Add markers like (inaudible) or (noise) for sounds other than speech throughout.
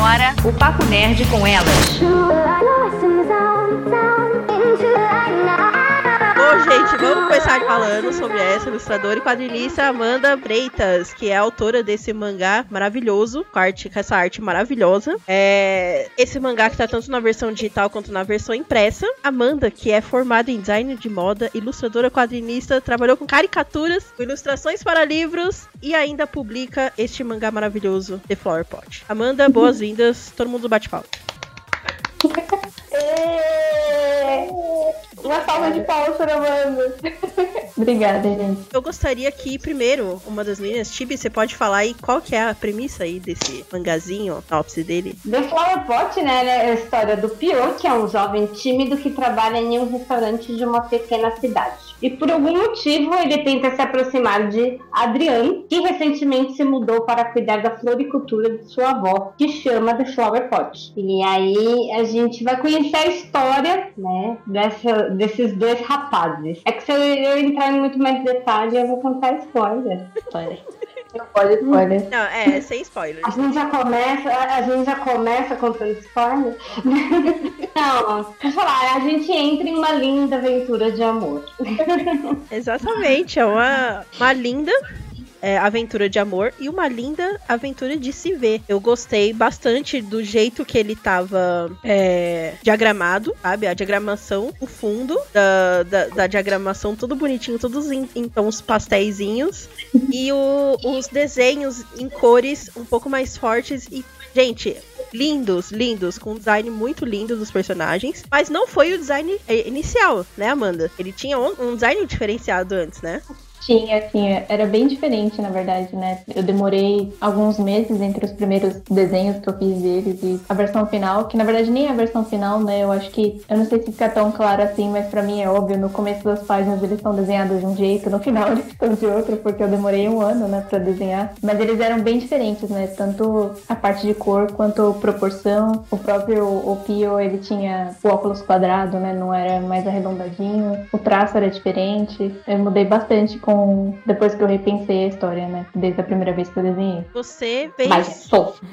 agora o Papo Nerd com elas. Vamos começar falando sobre essa ilustradora e quadrinista Amanda Freitas, que é autora desse mangá maravilhoso, com, arte, com essa arte maravilhosa. É, esse mangá que tá tanto na versão digital quanto na versão impressa. Amanda, que é formada em design de moda, ilustradora quadrinista, trabalhou com caricaturas, com ilustrações para livros e ainda publica este mangá maravilhoso, The Flower Pot. Amanda, boas-vindas. Todo mundo bate palma. (laughs) Uma salva de palmas para Amanda. (laughs) Obrigada, gente. Eu gostaria que, primeiro, uma das meninas, Tibi, você pode falar aí qual que é a premissa aí desse mangazinho, a ópice dele? The Flower Pot, né, é a história do Pio, que é um jovem tímido que trabalha em um restaurante de uma pequena cidade. E por algum motivo ele tenta se aproximar de Adriane, que recentemente se mudou para cuidar da floricultura de sua avó, que chama The Flower Pot. E aí a gente vai conhecer a história, né, dessa, desses dois rapazes. É que se eu, entrar em muito mais detalhe, eu vou contar spoiler. Spoiler. Não pode spoiler. Não, é, sem spoiler. A gente já começa, a gente já começa contando spoiler. (laughs) Não, deixa eu falar, a gente entra em uma linda aventura de amor. Exatamente, é uma, uma linda é, aventura de amor e uma linda aventura de se ver. Eu gostei bastante do jeito que ele tava é, diagramado, sabe? A diagramação, o fundo da, da, da diagramação, tudo bonitinho, todos em, em tons pastéisinhos. (laughs) e o, os desenhos em cores um pouco mais fortes e. Gente, lindos, lindos, com um design muito lindo dos personagens. Mas não foi o design é, inicial, né, Amanda? Ele tinha um, um design diferenciado antes, né? Tinha, tinha. Era bem diferente, na verdade, né? Eu demorei alguns meses entre os primeiros desenhos que eu fiz deles e a versão final, que na verdade nem é a versão final, né? Eu acho que, eu não sei se fica tão claro assim, mas para mim é óbvio, no começo das páginas eles estão desenhados de um jeito, no final eles (laughs) estão de outro, porque eu demorei um ano, né, pra desenhar. Mas eles eram bem diferentes, né? Tanto a parte de cor quanto proporção. O próprio Opio, ele tinha o óculos quadrado, né? Não era mais arredondadinho. O traço era diferente. Eu mudei bastante com depois que eu repensei a história, né? Desde a primeira vez que eu desenhei. Você fez. Mas sofro.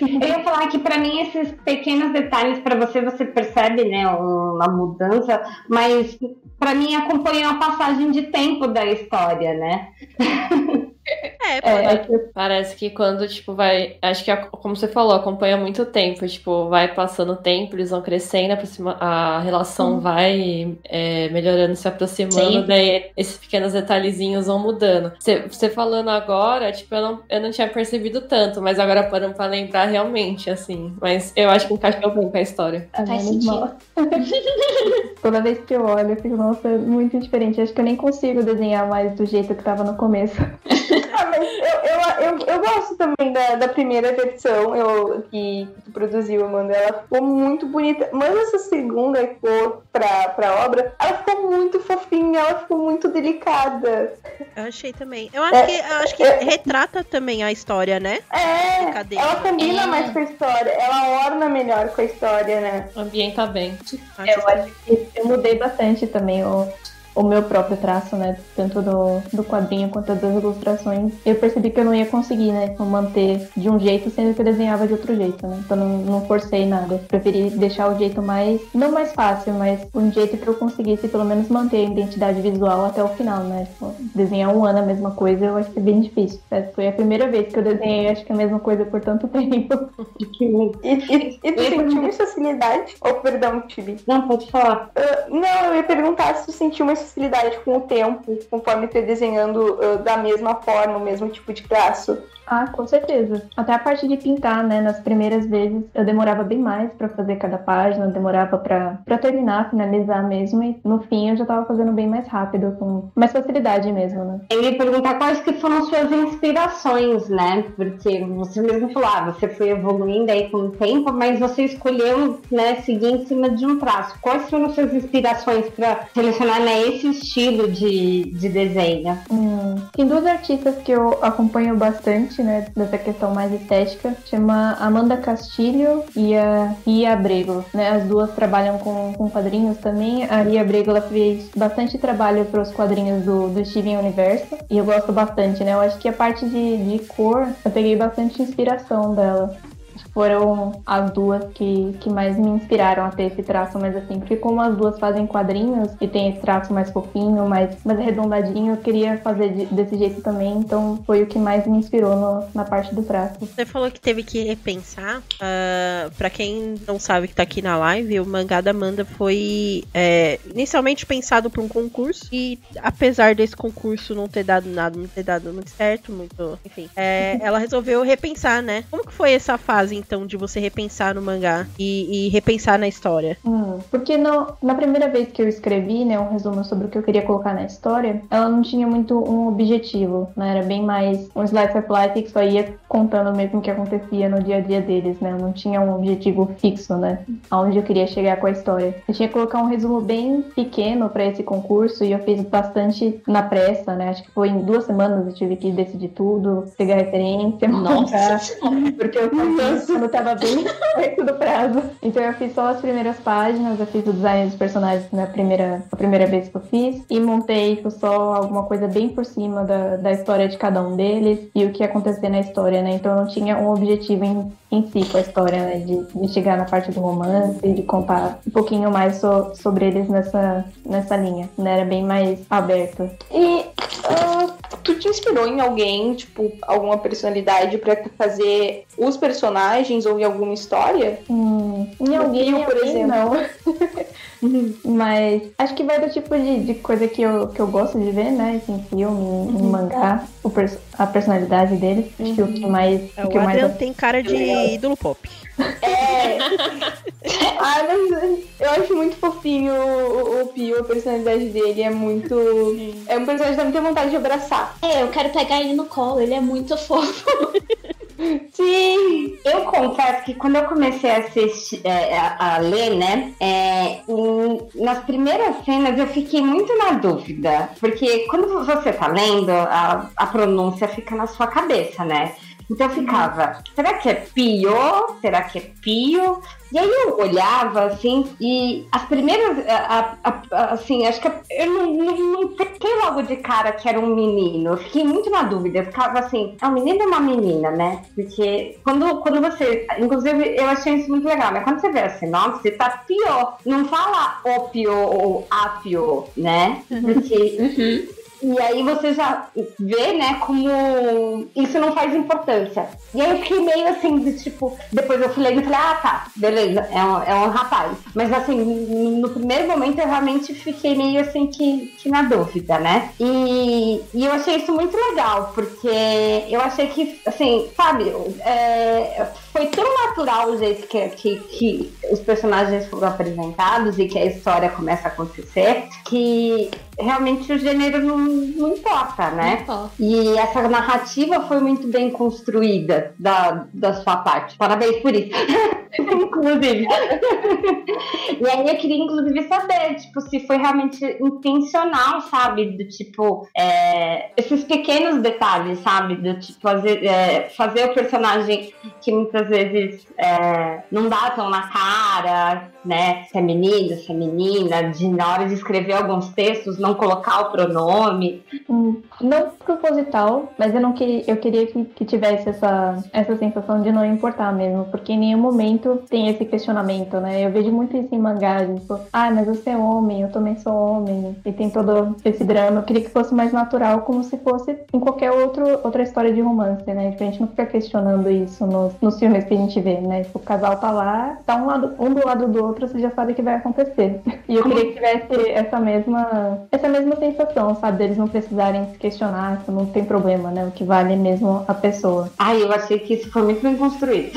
Eu ia falar que para mim esses pequenos detalhes para você você percebe, né, uma mudança, mas para mim acompanha a passagem de tempo da história, né? (laughs) É, É, que parece que quando, tipo, vai. Acho que, como você falou, acompanha muito tempo. Tipo, vai passando o tempo, eles vão crescendo, aproxima, a relação vai é, melhorando, se aproximando, Sim. daí esses pequenos detalhezinhos vão mudando. Você, você falando agora, tipo, eu não, eu não tinha percebido tanto, mas agora parando pra lembrar realmente, assim. Mas eu acho que encaixou bem com a história. A Faz sentido. mal. (laughs) Toda vez que eu olho, eu fico, nossa, é muito diferente. Acho que eu nem consigo desenhar mais do jeito que tava no começo. (laughs) Ah, mas eu, eu, eu, eu gosto também da, da primeira versão eu, que tu produziu, Amanda. Ela ficou muito bonita. Mas essa segunda que ficou pra, pra obra, ela ficou muito fofinha, ela ficou muito delicada. Eu achei também. Eu acho É, que, eu acho que é. retrata também a história, né? É, ela combina É. mais com a história, ela orna melhor com a história, né? Ambienta bem. Eu acho que eu mudei bastante também o, o meu próprio traço, né? Tanto do, do quadrinho quanto das ilustrações. Eu percebi que eu não ia conseguir, né? Manter de um jeito, sendo que eu desenhava de outro jeito, né? Então não, não forcei nada. Preferi deixar o jeito mais, não mais fácil, mas um jeito que eu conseguisse pelo menos manter a identidade visual até o final, né? Tipo, desenhar um ano a mesma coisa, eu acho que é bem difícil. É, Foi a primeira vez que eu desenhei, acho que a mesma coisa por tanto (laughs) tempo. E, e, e tu sentiu uma facilidade? Oh, perdão, Tibi. Não, pode falar. Ah, não, eu ia perguntar se tu sentiu uma facilidade com o tempo, conforme tu desenhando ah, da mesma forma, o mesmo tipo de traço. Ah, com certeza. Até a parte de pintar, né? Nas primeiras vezes eu demorava bem mais pra fazer cada página, demorava pra pra terminar, finalizar mesmo. E no fim eu já tava fazendo bem mais rápido, com mais facilidade mesmo, né? Eu ia perguntar quais que foram suas inspirações, né? Porque você mesmo falou, ah, você foi evoluindo aí com o tempo, mas você escolheu, né, seguir em cima de um traço. Quais foram suas inspirações para selecionar né, esse estilo de, de desenho? Hum, Tem duas artistas que eu acompanho bastante, né? Dessa questão mais estética. Chama Amanda Castilho e a Ria Abrego, né? As duas trabalham com, com quadrinhos também. A Ria Abrego, ela fez bastante trabalho para os quadrinhos do, do Steven Universo. E eu gosto bastante, né? Eu acho que a parte de, de cor, eu peguei bastante inspiração dela. Foram as duas que, que mais me inspiraram a ter esse traço mais assim. Porque como as duas fazem quadrinhos e tem esse traço mais fofinho, mais, mais arredondadinho, eu queria fazer de, desse jeito também. Então foi o que mais me inspirou no, na parte do traço. Você falou que teve que repensar. Uh, para quem não sabe que tá aqui na live, o mangá da Amanda foi é, inicialmente pensado para um concurso. E apesar desse concurso não ter dado nada, não ter dado muito certo, muito. Enfim, é, ela resolveu repensar, né? Como que foi essa fase, então, de você repensar no mangá e, e repensar na história? Hum, porque no, na primeira vez que eu escrevi, né, um resumo sobre o que eu queria colocar na história, ela não tinha muito um objetivo, né? Era bem mais um slice of life que só ia contando mesmo o que acontecia no dia a dia deles, né? Eu não tinha um objetivo fixo, né? Aonde eu queria chegar com a história. Eu tinha que colocar um resumo bem pequeno para esse concurso e eu fiz bastante na pressa, né? Acho que foi em duas semanas eu tive que decidir tudo, pegar referência, (laughs) montar, porque eu não tava bem perto do prazo. Então eu fiz só as primeiras páginas, eu fiz o design dos personagens na primeira, a primeira vez que eu fiz e montei tipo, só alguma coisa bem por cima da, da história de cada um deles e o que ia acontecer na história, né? Então eu não tinha um objetivo em, em si com a história, né? De, de chegar na parte do romance, de contar um pouquinho mais so, sobre eles nessa, nessa linha, né? Era bem mais aberto. E uh, tu te inspirou em alguém, tipo, alguma personalidade para fazer os personagens ou em alguma história? Hum, em alguém, por exemplo. Não. (laughs) Mas acho que vai do tipo de, de coisa que eu, que eu gosto de ver, né? Em filme, em, em mangá, o pers a personalidade dele. Acho que o que mais. É, o que o mais Adrian tem cara de ídolo pop. É. (laughs) ah, mas eu acho muito fofinho o, o Pio, a personalidade dele é muito. É um personagem que dá muita vontade de abraçar. É, eu quero pegar ele no colo, ele é muito fofo. (laughs) Sim, eu confesso que quando eu comecei a assistir, é, a, a, ler, né, é, em, nas primeiras cenas eu fiquei muito na dúvida, porque quando você tá lendo, a, a pronúncia fica na sua cabeça, né? Então eu ficava, será que é pio? Será que é pio? E aí eu olhava, assim, e as primeiras, a, a, a, assim, acho que eu não, não, não fiquei logo de cara que era um menino. Eu fiquei muito na dúvida. Eu ficava assim, é um menino ou uma menina, né? Porque quando, quando você. Inclusive, eu achei isso muito legal, né? Quando você vê a sinopse, tá pior. Não fala o pior ou a pior, né? Porque. Uhum. E aí você já vê, né, como isso não faz importância. E aí eu fiquei meio assim, de tipo, depois eu fui lendo e falei, ah, tá, beleza, é um, é um rapaz. Mas assim, no primeiro momento eu realmente fiquei meio assim que, que na dúvida, né? E, e eu achei isso muito legal, porque eu achei que, assim, sabe, é, foi tão natural o jeito que, que, que os personagens foram apresentados e que a história começa a acontecer, que realmente o gênero não, não importa, né? Não importa. E essa narrativa foi muito bem construída da, da sua parte. Parabéns por isso. (laughs) inclusive. e aí eu queria, inclusive, saber, tipo, se foi realmente intencional, sabe? Do tipo, é, esses pequenos detalhes, sabe? Do tipo, fazer, é, fazer o personagem que muitas vezes é, não dá tão na cara, né? Se é menino, se é menina, de na hora de escrever alguns textos, não colocar o pronome. Hum, não proposital, mas eu não queria, eu queria que, que tivesse essa, essa sensação de não importar mesmo, porque em nenhum momento tem esse questionamento, né? Eu vejo muito isso em mangás, tipo, ah, mas você é homem, eu também sou homem, e tem todo esse drama. Eu queria que fosse mais natural, como se fosse em qualquer outro, outra história de romance, né? Tipo, a gente não fica questionando isso nos, nos filmes que a gente vê, né? Tipo, o casal tá lá, tá um, lado, um do lado do outro, você já sabe o que vai acontecer. (laughs) E eu queria que tivesse essa mesma, essa mesma sensação, sabe? Deles não precisarem se questionar, isso não tem problema, né? O que vale mesmo a pessoa. Ai, eu achei que isso foi muito bem construído.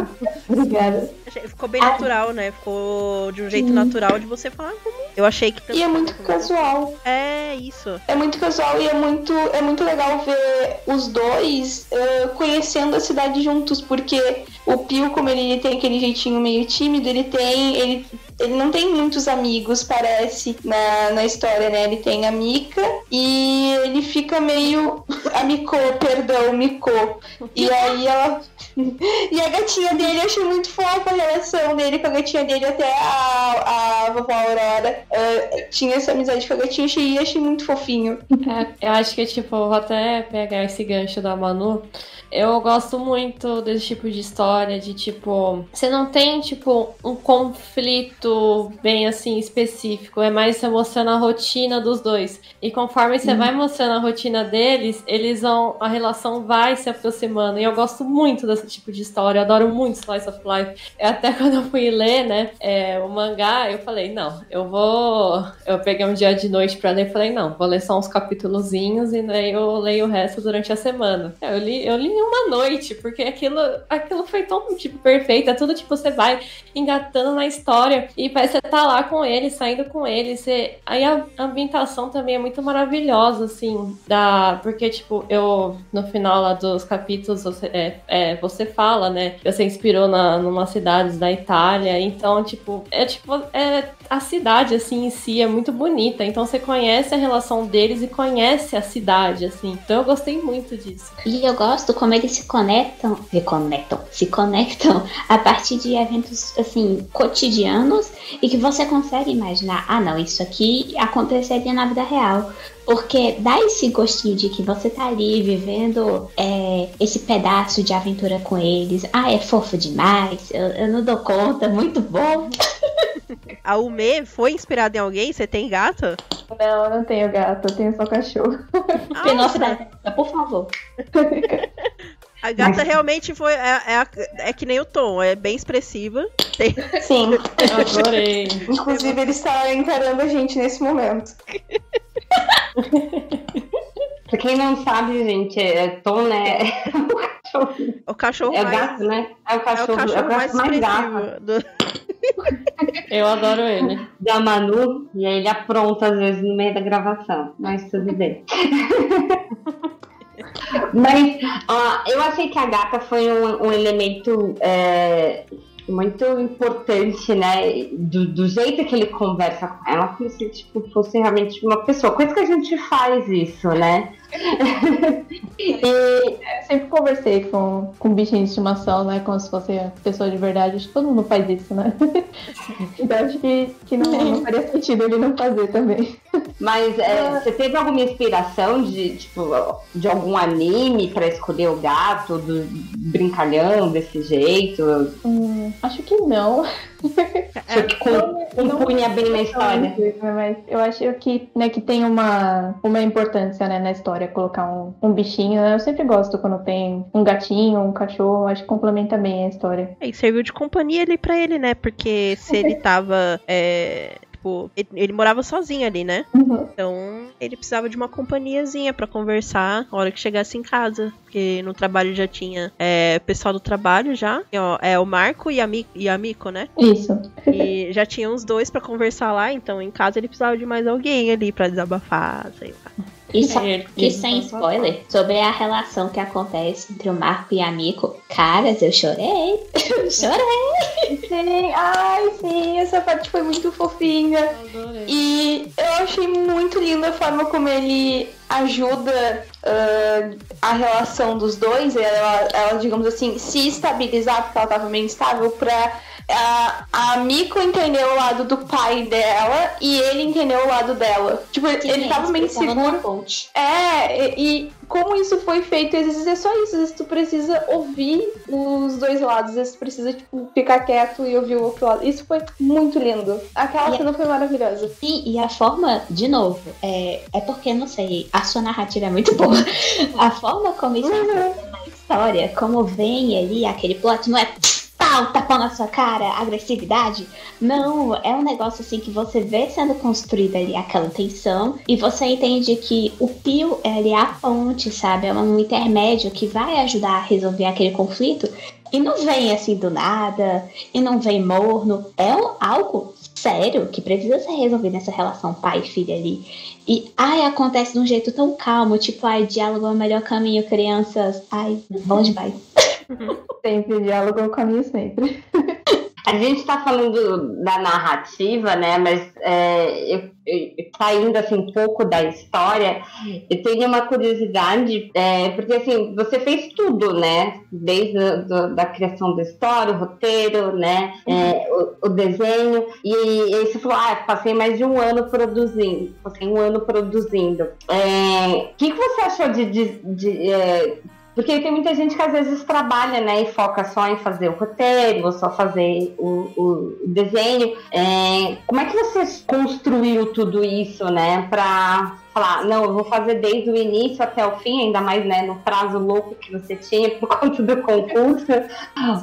(laughs) Obrigada. Ficou bem natural, né? Ficou de um jeito natural de você falar como. Eu achei que. E é muito casual. É, isso. É muito casual e é muito, é muito legal ver os dois uh, conhecendo a cidade juntos, porque o Pio, como ele tem aquele jeitinho meio tímido, ele tem. Ele ele não tem muitos amigos, parece, na, na história, né? Ele tem a Mika e ele fica meio. (laughs) A Miko, perdão, Miko. E aí ela. (laughs) E a gatinha dele, eu achei muito fofa a relação dele com a gatinha dele, até a, a vovó Aurora uh, tinha essa amizade com a gatinha, achei, achei muito fofinho. É, eu acho que, tipo, vou até pegar esse gancho da Manu. Eu gosto muito desse tipo de história, de tipo, você não tem, tipo, um conflito bem assim específico, é mais você mostrando a rotina dos dois. E conforme você vai mostrando a rotina deles, eles vão, a relação vai se aproximando. E eu gosto muito desse tipo de história, eu adoro muito Slice of Life. Eu, até (laughs) quando eu fui ler, né, é, o mangá, eu falei, não, eu vou. Eu peguei um dia de noite pra ler e falei, não, vou ler só uns capítulozinhos e daí eu leio o resto durante a semana. Eu li, eu li em uma noite, porque aquilo, aquilo foi tão, tipo, perfeito. É tudo, tipo, você vai engatando na história e você tá lá com ele, saindo com ele. Você... Aí a ambientação também é muito maravilhosa, assim, da... porque, tipo, eu, no final lá dos capítulos, você, é, é, você fala, né, você inspirou na, numa cidades da Itália, então, tipo, é, tipo, é, a cidade, assim, em si é muito bonita, então você conhece a relação deles e conhece a cidade, assim, então eu gostei muito disso. E eu gosto como eles se conectam, se conectam, se conectam (laughs) a partir de eventos assim cotidianos e que você consegue imaginar, ah não, isso aqui aconteceria na vida real. Porque dá esse gostinho de que você tá ali vivendo é, esse pedaço de aventura com eles. Ah, é fofo demais, eu, eu não dou conta, muito bom. (laughs) A Ume foi inspirada em alguém? Você tem gato? Não, eu não tenho gato, eu tenho só cachorro. Gata, por favor. (laughs) A gata realmente foi. É, é, é que nem o Tom, é bem expressiva. Tem- Sim. Eu adorei. Inclusive, ele está encarando a gente nesse momento. Pra quem não sabe, gente, é Tom, né? (laughs) o cachorro É o mais. gato, né? É o É o cachorro, é o cachorro mais gato mais gato expressivo. do- Eu adoro ele. (laughs) da Manu. E aí ele apronta, às vezes, no meio da gravação. Mas tudo bem. (laughs) Mas ó, eu achei que a gata foi um, um elemento é, muito importante, né? Do, do jeito que ele conversa com ela, como se tipo, fosse realmente uma pessoa. Coisa que a gente faz isso, né? (laughs) e Eu sempre conversei com, com bichinho de estimação, né? Como se fosse pessoa de verdade. Acho que todo mundo faz isso, né? (laughs) então acho que, que não, não faria sentido ele não fazer também. Mas é, você teve alguma inspiração de, tipo, de algum anime pra escolher o gato, do brincalhão desse jeito? Hum, acho que não. Só que com- compunha bem na história. Mas eu acho que, né, que tem uma, uma importância né, na história colocar um, um bichinho. né? Eu sempre gosto quando tem um gatinho, um cachorro. Acho que complementa bem a história. É, E serviu de companhia ali pra ele, né? Porque se ele tava. é, Tipo, ele, ele morava sozinho ali, né? Uhum. Então ele precisava de uma companhiazinha pra conversar na hora que chegasse em casa. Porque no trabalho já tinha é, pessoal do trabalho já. E, ó, é o Marco e a, Mi, e a Mico, né? Isso. E já tinha uns dois pra conversar lá. Então em casa ele precisava de mais alguém ali pra desabafar, sei lá. E, só- e sem spoiler, sobre a relação que acontece entre o Marco e a Miko. Caras, eu chorei. Eu (laughs) chorei. Sim, ai, sim, essa parte foi muito fofinha. Eu. E eu achei muito linda a forma como ele ajuda ah, a relação dos dois, ela, ela, digamos assim, se estabilizar, porque ela tava meio instável, pra a, a Miko entender o lado do pai dela e ele entender o lado dela. Tipo, ele tava meio inseguro. É, e, e como isso foi feito, às vezes é só isso, às vezes tu precisa ouvir os dois lados, às vezes tu precisa, tipo, ficar quieto e ouvir o outro lado. Isso foi muito lindo. Aquela E- cena foi maravilhosa. Sim, e a forma, de novo, é, é porque, não sei, a sua narrativa é muito (laughs) boa. A forma como isso é na história, como vem ali aquele plot, não é pau, tapão na sua cara, agressividade. Não, é um negócio assim que você vê sendo construída ali aquela tensão e você entende que o Pio é a ponte, sabe? É um intermédio que vai ajudar a resolver aquele conflito. E não vem assim do nada, e não vem morno. É algo sério que precisa ser resolvido nessa relação pai e filha ali. E, ai, acontece de um jeito tão calmo, tipo, ai, diálogo é o melhor caminho, crianças. Ai, bom demais. (laughs) Sempre diálogo é o caminho sempre. (laughs) A gente está falando da narrativa, né? Mas é, eu, eu, saindo assim um pouco da história, eu tenho uma curiosidade, é, porque assim, você fez tudo, né? Desde a do, da criação da história, o roteiro, né? É, o, o, desenho, e, e você falou, ah, passei mais de um ano produzindo, passei um ano produzindo. É, o que, que você achou de, de, de é, porque tem muita gente que às vezes trabalha, né, e foca só em fazer o roteiro, ou só fazer o, o desenho. É, como é que você construiu tudo isso, né, para falar, não, eu vou fazer desde o início até o fim, ainda mais né, no prazo louco que você tinha por (laughs) conta do concurso.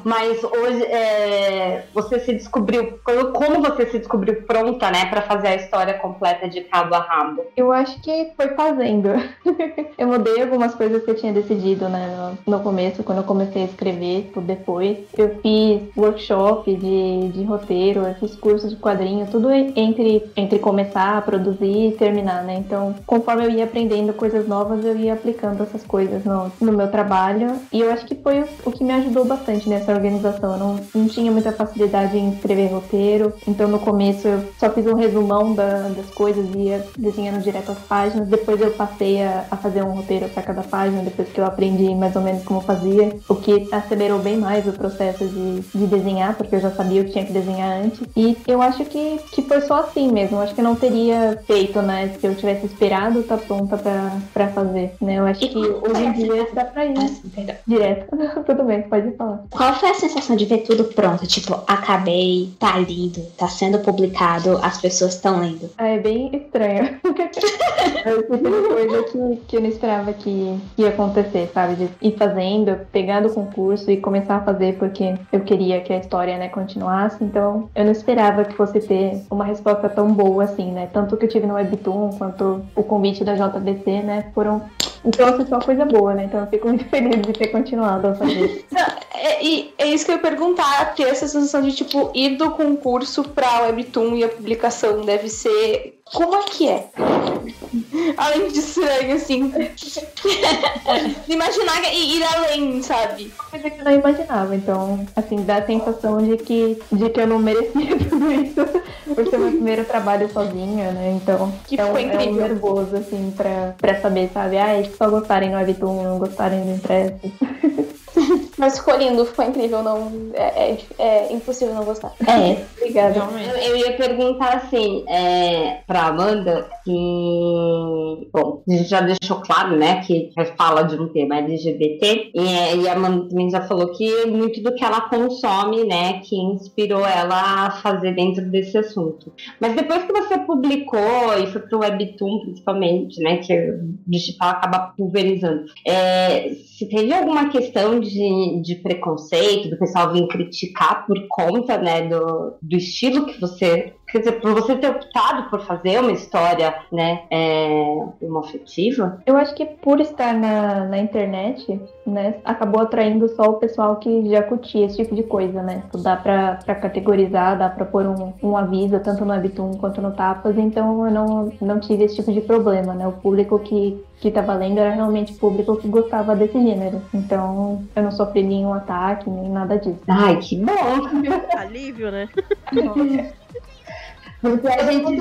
Mas hoje é, você se descobriu, como você se descobriu pronta, né, para fazer a história completa de cabo a rabo? Eu acho que foi fazendo. (laughs) eu mudei algumas coisas que eu tinha decidido, né, no, começo, quando eu comecei a escrever, tudo depois. Eu fiz workshop de, de roteiro, eu fiz cursos de quadrinho, tudo entre, entre começar a produzir e terminar, né? Então, conforme eu ia aprendendo coisas novas, eu ia aplicando essas coisas no, no meu trabalho. E eu acho que foi o, o que me ajudou bastante nessa organização. Eu não, não tinha muita facilidade em escrever roteiro, então no começo eu só fiz um resumão da, das coisas e ia desenhando direto as páginas. Depois eu passei a, a fazer um roteiro para cada página, depois que eu aprendi mais ou menos como fazia, o que acelerou bem mais o processo de, de desenhar, porque eu já sabia o que tinha que desenhar antes. E eu acho que, que foi só assim mesmo. Eu acho que eu não teria feito, né, se eu tivesse esperado esperado tá pronta pra fazer, né? Eu acho e que hoje em dia dá pra ir ah, direto. (laughs) Tudo bem, pode falar. Qual foi a sensação de ver tudo pronto? Tipo, acabei, tá lindo, tá sendo publicado, as pessoas estão lendo. Ah, é bem estranho. (laughs) é coisa que, que eu não esperava que ia acontecer, sabe? De ir fazendo, pegando o concurso e começar a fazer porque eu queria que a história, né, continuasse. Então, eu não esperava que fosse ter uma resposta tão boa assim, né? Tanto que eu tive no Webtoon quanto o convite da JBC, né? Foram. Então, assim, foi uma coisa boa, né? Então, eu fico muito (laughs) feliz de ter continuado a fazer. é, e é isso que eu ia perguntar, ter essa sensação de, tipo, ir do concurso pra Webtoon e a publicação deve ser como é que é? além de estranho, assim. (laughs) imaginar e ir além, sabe? Coisa que eu não imaginava. Então, assim, dá a sensação de que, de que eu não merecia (laughs) tudo isso por ser meu primeiro trabalho sozinha, né? Então, que é, um, é um nervoso, assim, pra, pra saber, sabe? Ah, só gostarem no Webtoon, não gostarem do impresso. (laughs) (laughs) Mas ficou lindo, ficou incrível, não. É, é, é impossível não gostar. É. Obrigada. Eu, eu, ia perguntar assim, é, pra Amanda, que. Bom, a gente já deixou claro, né, que fala de um tema LGBT, e, e a Amanda também já falou que muito do que ela consome, né, que inspirou ela a fazer dentro desse assunto. Mas depois que você publicou e foi pro Webtoon, principalmente, né, que o digital acaba pulverizando, é, se teve alguma questão de de, preconceito, do pessoal vir criticar por conta, né, do, do estilo que você Quer dizer, por você ter optado por fazer uma história, né, é, afetiva? Eu acho que por estar na, na internet, né, acabou atraindo só o pessoal que já curtia esse tipo de coisa, né? Tipo, dá pra, pra categorizar, dá pra pôr um, um aviso, tanto no Webtoon quanto no Tapas, então eu não, não tive esse tipo de problema, né? O público que, que tava lendo era realmente público que gostava desse gênero. Então eu não sofri nenhum ataque, nem nada disso. Ai, que bom! (laughs) Alívio, né? (laughs) (laughs) Porque a gente.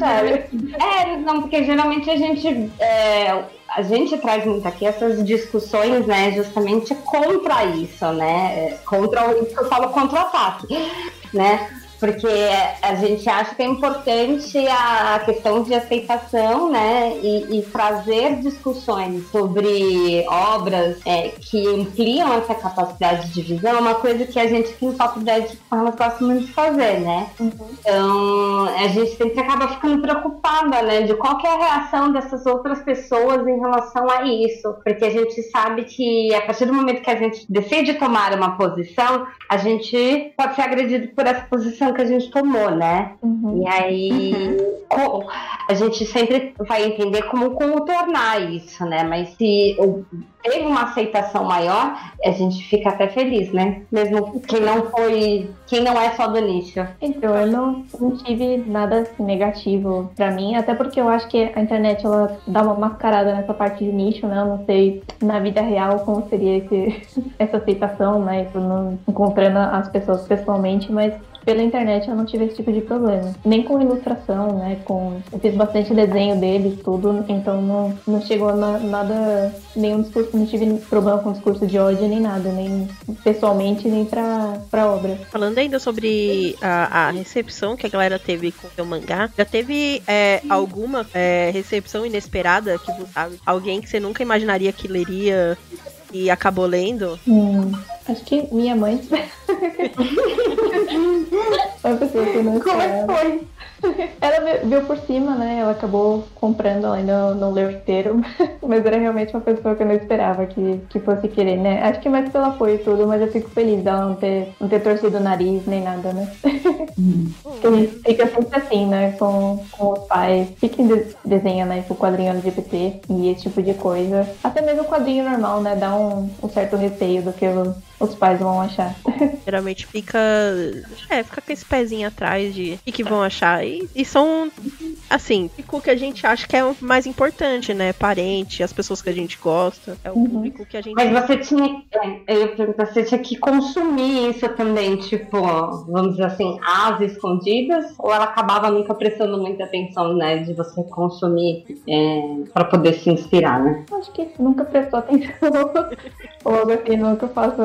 É, não, porque geralmente a gente. É, a gente traz muito aqui essas discussões, né, justamente contra isso, né? Contra o que eu falo contra o ataque, né? Porque a gente acha que é importante a questão de aceitação, né, e, e trazer discussões sobre obras é, que ampliam essa capacidade de visão, é uma coisa que a gente aqui no Papo 10 gosta muito de fazer, né? Uhum. Então, a gente sempre acaba ficando preocupada, né, de qual é a reação dessas outras pessoas em relação a isso, porque a gente sabe que a partir do momento que a gente decide tomar uma posição, a gente pode ser agredido por essa posição que a gente tomou, né? Uhum. E aí, uhum. a gente sempre vai entender como contornar isso, né? Mas se teve uma aceitação maior, a gente fica até feliz, né? Mesmo quem não foi, quem não é só do nicho. Então, eu não, não tive nada assim, negativo pra mim, até porque eu acho que a internet ela dá uma mascarada nessa parte de nicho, né? Eu não sei na vida real como seria esse, (laughs) essa aceitação, né? Não encontrando as pessoas pessoalmente, mas pela internet eu não tive esse tipo de problema. Nem com ilustração, né? Com... Eu fiz bastante desenho deles, tudo, então não, não chegou na- nada, nenhum discurso, não tive problema com discurso de ódio nem nada, nem pessoalmente, nem pra, pra obra. Falando ainda sobre a, a recepção que a galera teve com o seu mangá, já teve é, alguma é, recepção inesperada que você sabe? Alguém que você nunca imaginaria que leria e acabou lendo? Hum, acho que minha mãe. é uma pessoa que eu não Como é esperava. que foi? Ela vi- viu por cima, né? Ela acabou comprando, ela ainda não leu inteiro. (laughs) Mas era realmente uma pessoa que eu não esperava que, que fosse querer, né? Acho que mais pelo apoio e tudo, mas eu fico feliz dela não ter, não ter torcido o nariz nem nada, né? (laughs) Porque a gente fica sempre assim, né? Com, com os pais. Fiquem de, desenha, né? O quadrinho LGBT e esse tipo de coisa. Até mesmo o quadrinho normal, né? Dá um, um certo receio do que o- os pais vão achar. (laughs) Geralmente fica. É, fica com esse pezinho atrás de o que, que vão achar. E, e são, assim, o que a gente acha que é o mais importante, né? Parente, as pessoas que a gente gosta. É o Uhum. público que a gente. Mas você tinha, é, eu ia perguntar, você tinha que consumir isso também, tipo, vamos dizer assim, às escondidas? Ou ela acabava nunca prestando muita atenção, né, de você consumir é, para poder se inspirar, né? Acho que nunca prestou atenção. (laughs) Ou algo assim, nunca faço,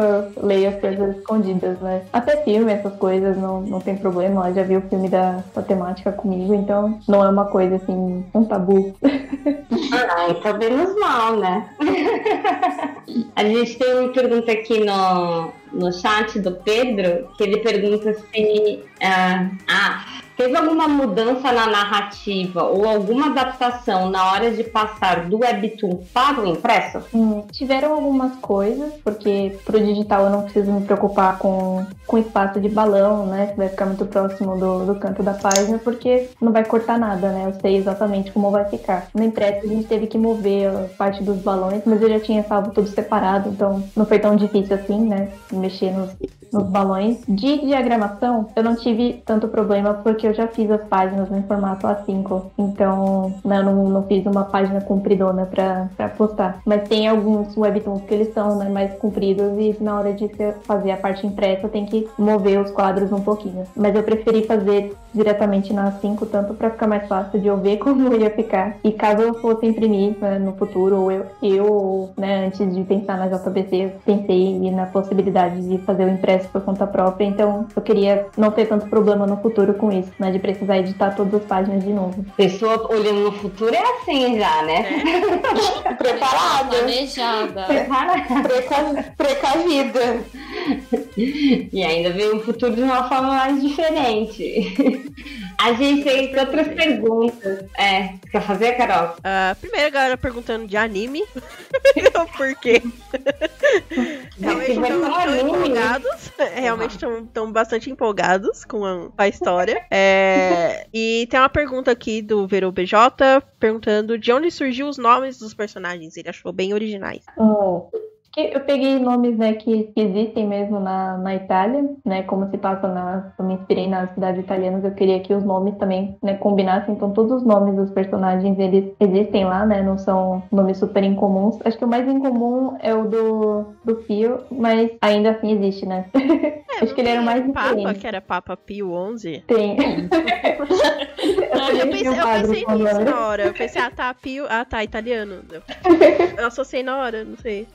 leio as coisas escondidas, né? Até filme, essas coisas, não, não tem problema. Ela já viu o filme da, da temática comigo, então não é uma coisa assim, um tabu. Ah, então menos mal, né? (laughs) A gente tem uma pergunta aqui no, no chat do Pedro, que ele pergunta se ah, ah, teve alguma mudança na narrativa ou alguma adaptação na hora de passar do webtoon para o impresso? Hum, tiveram algumas coisas, porque pro digital eu não preciso me preocupar com, com espaço de balão, né? Que vai ficar muito próximo do, do canto da página, porque não vai cortar nada, né? Eu sei exatamente como vai ficar. No impresso a gente teve que mover a parte dos balões, mas eu já tinha salvo tudo separado, então não foi tão difícil assim, né? Mexer nos, nos balões. De diagramação, eu não tive tanto problema, porque eu já fiz as páginas em formato A5, então né, não, não fiz uma página compridona pra, pra postar. Mas tem alguns webtoons que eles são né, mais compridos e na hora de fazer a parte impressa tem que mover os quadros um pouquinho. Mas eu preferi fazer diretamente na A5, tanto pra ficar mais fácil de eu ver (laughs) como ia ficar. E caso eu fosse imprimir né, no futuro, ou eu, eu né, antes de pensar na JBC, pensei na possibilidade de fazer o impresso por conta própria, então eu queria não ter tanto problema no futuro com isso, né, de precisar editar todas as páginas de novo. Pessoa olhando no futuro é assim já, né? (laughs) Preparada. Planejada. Preca... Precavida. E ainda veio o futuro de uma forma mais diferente. A gente tem outras perguntas. É, quer fazer, Carol? Ah, primeiro a galera perguntando de anime. (laughs) Por quê? (laughs) Realmente estão empolgados. É, Realmente estão bastante empolgados com a, história. (laughs) É, e tem uma pergunta aqui do Vero BJ perguntando de onde surgiu os nomes dos personagens. Ele achou bem originais. Que eu peguei nomes né, que existem mesmo na, na Itália, né? Como se passa na. Eu me inspirei nas cidades italianas, eu queria que os nomes também né, combinassem. Então, todos os nomes dos personagens eles existem lá, né? Não são nomes super incomuns. Acho que o mais incomum é o do, do Pio, mas ainda assim existe, né? (laughs) Acho que ele era o mais Papa, diferente. que era Papa Pio 11. Tem. (laughs) Eu também pensei, eu pensei nisso na hora. Eu pensei, ah, tá, Pio. Ah, tá, italiano. Eu, (laughs) eu associei na hora, não sei.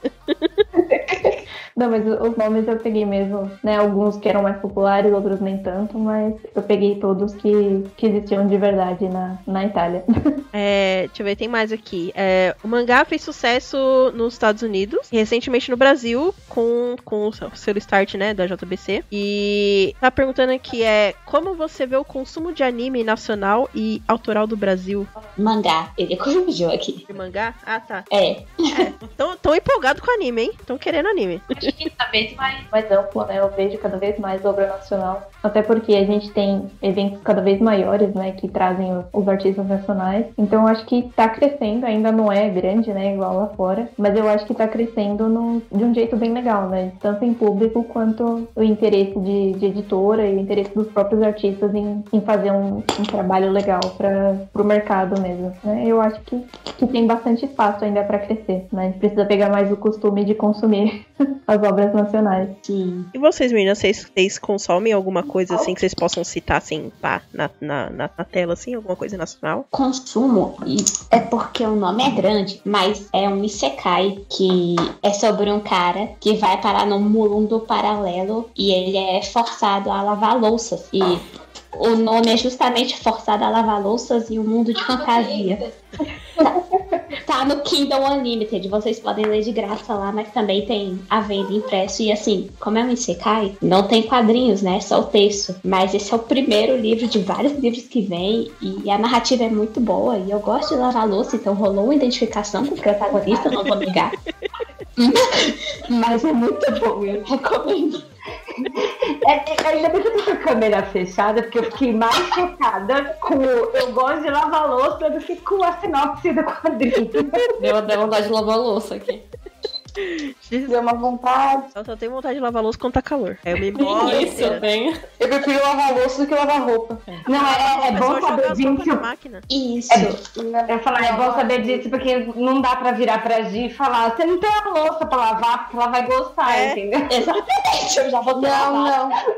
Não, mas os nomes eu peguei mesmo, né? Alguns que eram mais populares, outros nem tanto, mas eu peguei todos que, que existiam de verdade na, na Itália. (laughs) É, deixa eu ver, tem mais aqui. É, o mangá fez sucesso nos Estados Unidos e recentemente no Brasil com, com o seu start, né, da JBC. E tá perguntando aqui é como você vê o consumo de anime nacional e autoral do Brasil Mangá, ele corrigiu aqui. de mangá? Ah, tá. É, Tão, tão empolgado com anime, hein? Tão querendo anime. Que cada vez mais, mais amplo, né? Eu vejo cada vez mais obra nacional. Até porque a gente tem eventos cada vez maiores, né? Que trazem os, os artistas nacionais. Então acho que tá crescendo, ainda não é grande, né? Igual lá fora. Mas eu acho que tá crescendo no, de um jeito bem legal, né? Tanto em público quanto o interesse de, de editora e o interesse dos próprios artistas em, em fazer um, um trabalho legal para o mercado mesmo. Né? Eu acho que, que tem bastante espaço ainda para crescer, né? A gente precisa pegar mais o costume de consumir (laughs) as obras nacionais. Sim. E vocês, meninas, vocês, vocês consomem alguma coisa assim que vocês possam citar assim, pá, na, na, na, na tela, assim, alguma coisa nacional? Consumo e é porque o nome é grande, mas é um Isekai que é sobre um cara que vai parar num mundo paralelo e ele é forçado a lavar louças. E o nome é justamente forçado a lavar louças e o mundo de fantasia. Tá, no Kindle Unlimited, vocês podem ler de graça lá, mas também tem a venda impresso. E assim, como é um Isekai, não tem quadrinhos, né? Só o texto. Mas esse é o primeiro livro de vários livros que vem e a narrativa é muito boa. E eu gosto de lavar louça, então rolou uma identificação com o protagonista, não vou negar. (laughs) mas é muito bom, eu recomendo. É, é, ainda bem que eu tô com a câmera fechada, porque eu fiquei mais chocada com o eu gosto de lavar louça do que com a sinopse do quadrinho. Deu, deu vontade de lavar louça aqui. Deu uma vontade. Eu só tenho vontade de lavar louça quando tá calor. Aí eu me. (laughs) Isso, eu tenho. Eu prefiro lavar louça do que lavar roupa. Não, é, é bom saber disso. máquina. Isso. Eu ia falar, é bom saber disso, porque não dá pra virar pra Gi e falar, você não tem a louça pra lavar, porque ela vai gostar, É. entendeu? Exatamente, eu já vou ter Não, lavado. não.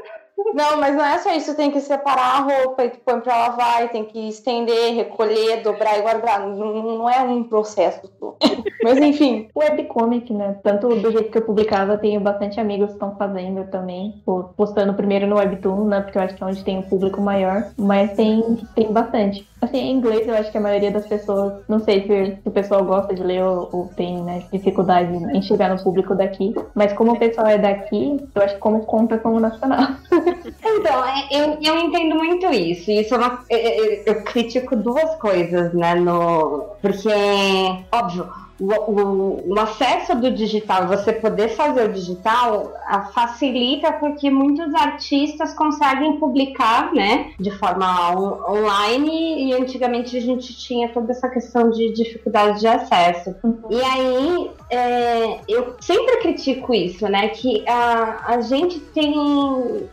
Não, mas não é só isso. Tem que separar a roupa e tu põe pra lavar, e tem que estender, recolher, dobrar e guardar. Não, não é um processo. todo. (laughs) Mas enfim. O webcomic, né? Tanto do jeito que eu publicava, tenho bastante amigos que estão fazendo também. po- Postando primeiro no Webtoon, né? Porque eu acho que é onde tem um público maior. Mas tem, tem bastante. Assim, em inglês eu acho que a maioria das pessoas, não sei se, o pessoal gosta de ler ou, ou tem né, dificuldade em chegar no público daqui, mas como o pessoal é daqui, eu acho que como conta como nacional. (laughs) Então, é, eu, eu entendo muito isso. Isso é uma, eu, eu- eu critico duas coisas, né? No, porque, óbvio, o, o- o acesso do digital, você poder fazer o digital, facilita porque muitos artistas conseguem publicar, né? De forma on- online e antigamente a gente tinha toda essa questão de dificuldade de acesso. E aí, é, eu sempre critico isso, né? Que a, a gente tem.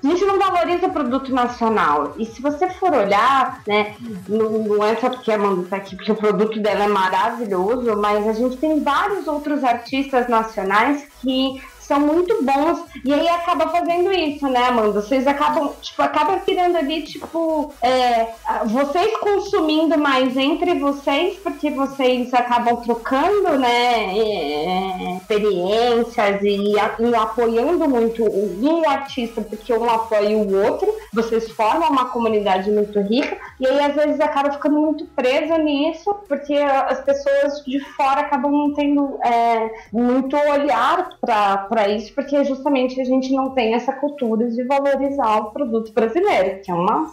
A gente não valoriza o produto nacional. E se você for olhar, né? Não, não é só porque a Amanda tá aqui, porque o produto dela é maravilhoso, mas a gente tem vários outros artistas nacionais que são muito bons. E aí acaba fazendo isso, né, Amanda? Vocês acabam, tipo, acaba virando ali, tipo, é, vocês consumindo mais entre vocês, porque vocês acabam trocando, né, é, experiências e, e apoiando muito um artista, porque um apoia o outro, vocês formam uma comunidade muito rica, e aí às vezes acaba ficando muito presa nisso, porque as pessoas de fora acabam não tendo é, muito olhar para isso, porque justamente a gente não tem essa cultura de valorizar o produto brasileiro, que é uma.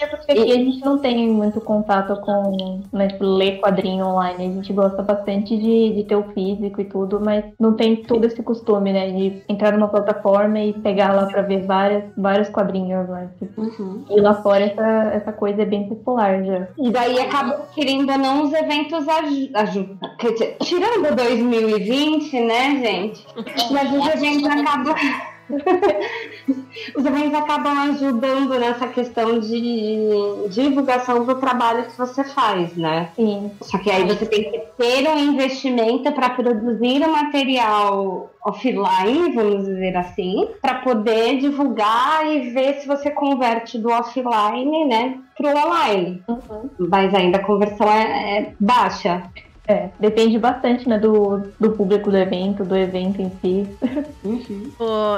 É porque aqui a gente não tem muito contato com né, ler quadrinho online. A gente gosta bastante de, de ter o físico e tudo, mas não tem todo esse costume, né? De entrar numa plataforma e pegar lá pra ver várias, vários quadrinhos, né? Uhum. E lá fora essa, essa coisa é bem popular já. E daí acabam, querendo ou não, os eventos aju- ajudam. Quer dizer, tirando 2020, né, gente? Mas os eventos acabam. (laughs) Os eventos acabam ajudando nessa questão de divulgação do trabalho que você faz, né? Sim, Só que aí você tem que ter um investimento para produzir o material offline, vamos dizer assim, para poder divulgar e ver se você converte do offline, né, pro online. Mas ainda a conversão é, é baixa. É. Depende bastante, né, do, do público do evento, do evento em si. Uhum.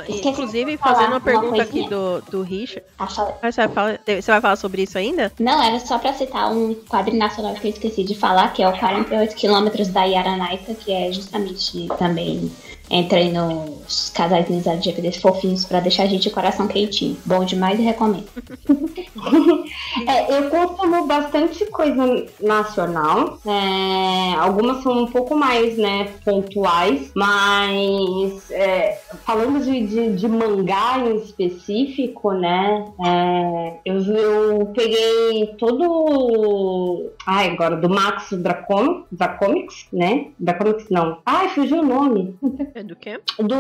Inclusive, fazendo uma uma pergunta aqui coisinha. do, do Richard. Ah. Mas Você vai, falar, você vai falar sobre isso ainda? Não, era só pra citar um quadrinho nacional que eu esqueci de falar, que é o 48 quilômetros da Yaranaita, que é justamente também Entra aí nos casais LGBTs fofinhos pra deixar a gente de coração quentinho. Bom demais e recomendo. (laughs) É, eu consumo bastante coisa nacional. é, algumas são um pouco mais, né, pontuais, mas é, falando de, de, de mangá em específico, né, é, eu, eu peguei todo. Ai, agora, do Max Dracon, Dracomics, né? Dracomics não. Ai, fugiu o nome. É do quê? Do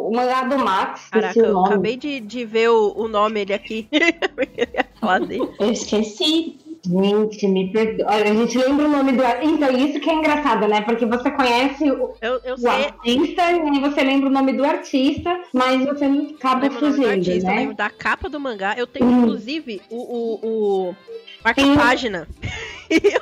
o mangá do Max, Caraca, eu acabei de, de ver o, o nome (laughs) ele aqui. Eu. Eu esqueci. Gente, me perdoa. Olha, a gente lembra o nome do. Então, isso que é engraçado, né? Porque você conhece o, Eu, eu o artista e aí você lembra o nome do artista, mas você não acaba lembro o nome do fugindo, artista, eu né? lembro da capa do mangá. Eu tenho, Hum. inclusive, o, o, o marca-página. (laughs) Eu,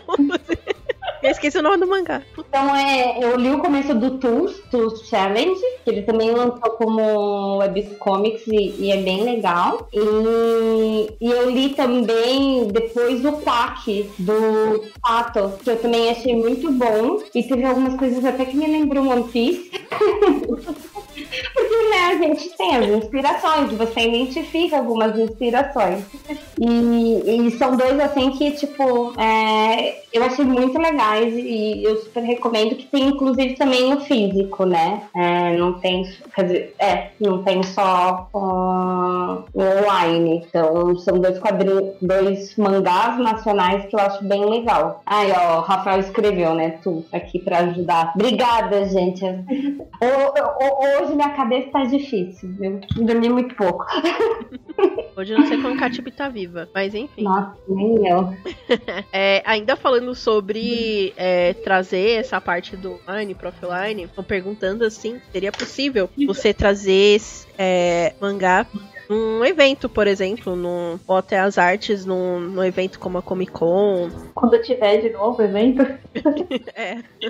eu esqueci o nome do mangá. Então, é, eu li o começo do Tools, Tools Challenge, que ele também lançou como webcomics e, e é bem legal. E, e eu li também depois o Quack, do Pato, que eu também achei muito bom. E teve algumas coisas até que me lembrou One Piece. (laughs) Porque, né, a gente tem as inspirações, você identifica algumas inspirações. E, e são dois, assim, que, tipo, é, eu achei muito legais e eu super recomendo que tem, inclusive, também o físico, né? É, não tem, quer dizer, é, não tem só o online. Então, são dois quadrinhos, dois mangás nacionais que eu acho bem legal. Aí, ó, o Rafael escreveu, né, tu, aqui pra ajudar. Obrigada, gente. Ho- ho- Hoje minha cabeça tá difícil, viu? Dormi muito pouco. (laughs) Hoje eu não sei como Katibi tá viva, mas enfim. Nossa, nem eu. (laughs) É, ainda falando sobre é, trazer essa parte do online pro offline, estão perguntando assim, seria possível você trazer é, mangá num evento, por exemplo, num, ou até as artes num, num evento como a Comic Con. Quando tiver de novo o evento, (laughs) É, (laughs)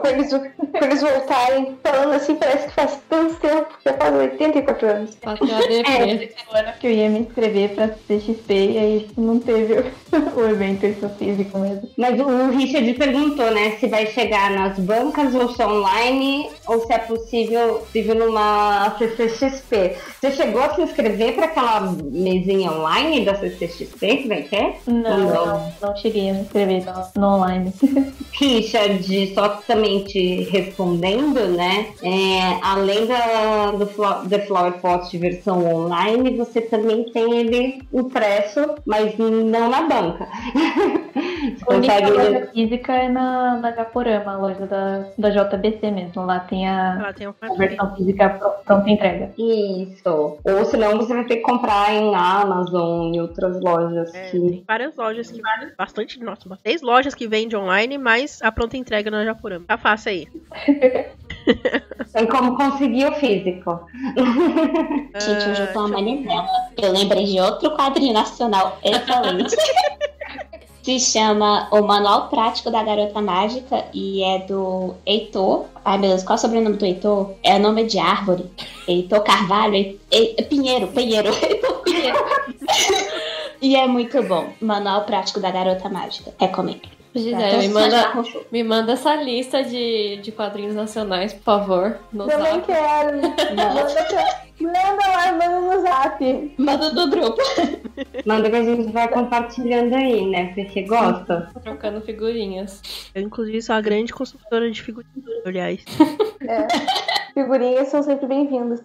Quando eles, quando eles voltarem, falando assim, parece que faz tanto tempo, já faz 84 anos. Até a DP. o ano que eu ia me inscrever pra CXP e aí não teve o, (laughs) evento isso físico mesmo. Mas o Richard perguntou, né, se vai chegar nas bancas ou se é online ou se é possível, possível numa CCXP. Você chegou a se inscrever para aquela mesinha online da CCXP que vai ter? Não, Não. não, não cheguei a me inscrever no, no online. (laughs) Richard, só também te respondendo, né? é, além da, do The Flower Pot versão online, você também tem ele impresso, mas não na banca. (laughs) Você A única consegue loja física é na, na Japorama, a loja da, da JBC mesmo. Lá tem a, ela tem um a versão física pro- pronta entrega. Isso. Ou senão você vai ter que comprar em Amazon e outras lojas É, que. tem várias lojas que bastante, nossa, umas seis lojas que vendem online, mas a pronta entrega na Japurama. Tá fácil aí. (laughs) Tem como conseguir o físico. Gente, hoje eu tô uma manivela. Eu lembrei de outro quadrinho nacional excelente. (laughs) Se chama O Manual Prático da Garota Mágica e é do Heitor. Ai meu Deus, qual é o sobrenome do Heitor? É nome de árvore. Heitor Carvalho. Hei- Hei- Pinheiro, Pinheiro. (laughs) Heitor Pinheiro. (laughs) e é muito bom. Manual Prático da Garota Mágica. Recomendo. Gisele, me manda, me manda essa lista de, de quadrinhos nacionais, por favor. No Também zap. quero. Manda, pra- manda lá, manda no zap. Manda do grupo. (laughs) Manda que a gente vai compartilhando aí, né? Porque gosta. Trocando figurinhas. Eu, inclusive, sou a grande consultora de figurinhas, aliás. É. (laughs) Figurinhas são sempre bem-vindas.